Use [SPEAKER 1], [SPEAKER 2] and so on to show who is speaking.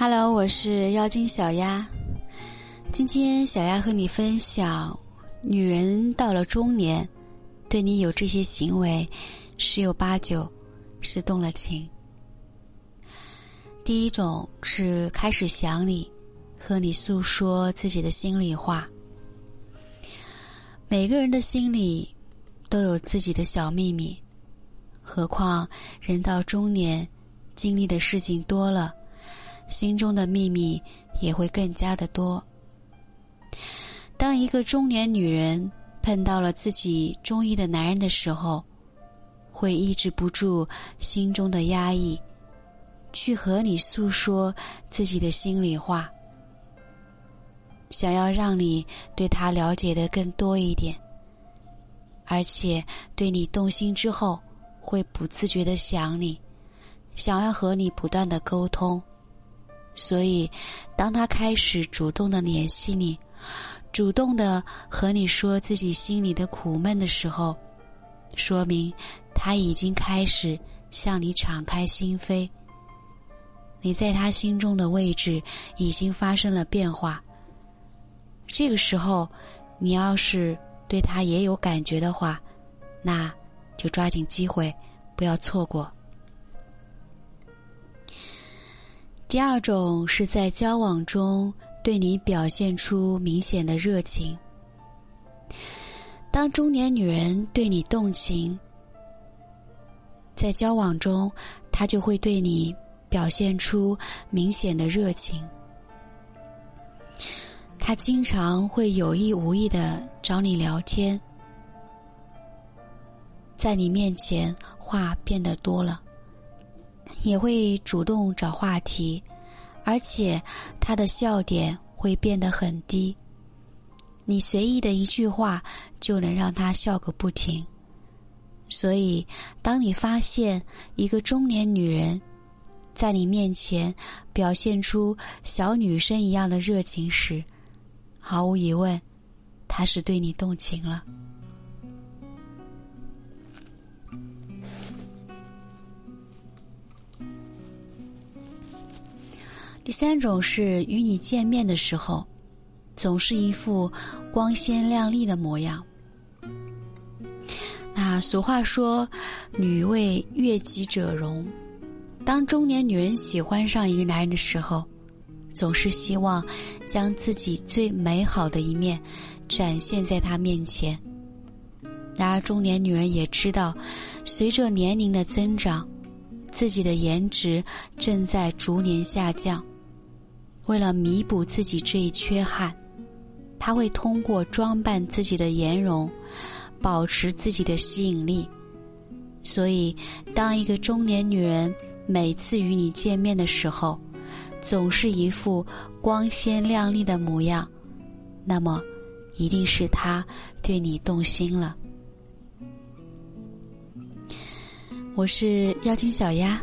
[SPEAKER 1] Hello，我是妖精小鸭。今天小鸭和你分享，女人到了中年，对你有这些行为，十有八九是动了情。第一种是开始想你，和你诉说自己的心里话。每个人的心里都有自己的小秘密，何况人到中年，经历的事情多了。心中的秘密也会更加的多。当一个中年女人碰到了自己中意的男人的时候，会抑制不住心中的压抑，去和你诉说自己的心里话，想要让你对他了解的更多一点，而且对你动心之后，会不自觉的想你，想要和你不断的沟通。所以，当他开始主动的联系你，主动的和你说自己心里的苦闷的时候，说明他已经开始向你敞开心扉。你在他心中的位置已经发生了变化。这个时候，你要是对他也有感觉的话，那就抓紧机会，不要错过。第二种是在交往中对你表现出明显的热情。当中年女人对你动情，在交往中，她就会对你表现出明显的热情。她经常会有意无意的找你聊天，在你面前话变得多了。也会主动找话题，而且他的笑点会变得很低。你随意的一句话就能让他笑个不停。所以，当你发现一个中年女人在你面前表现出小女生一样的热情时，毫无疑问，她是对你动情了。第三种是与你见面的时候，总是一副光鲜亮丽的模样。那俗话说“女为悦己者容”，当中年女人喜欢上一个男人的时候，总是希望将自己最美好的一面展现在他面前。然而，中年女人也知道，随着年龄的增长，自己的颜值正在逐年下降。为了弥补自己这一缺憾，他会通过装扮自己的颜容，保持自己的吸引力。所以，当一个中年女人每次与你见面的时候，总是一副光鲜亮丽的模样，那么，一定是他对你动心了。我是妖精小鸭。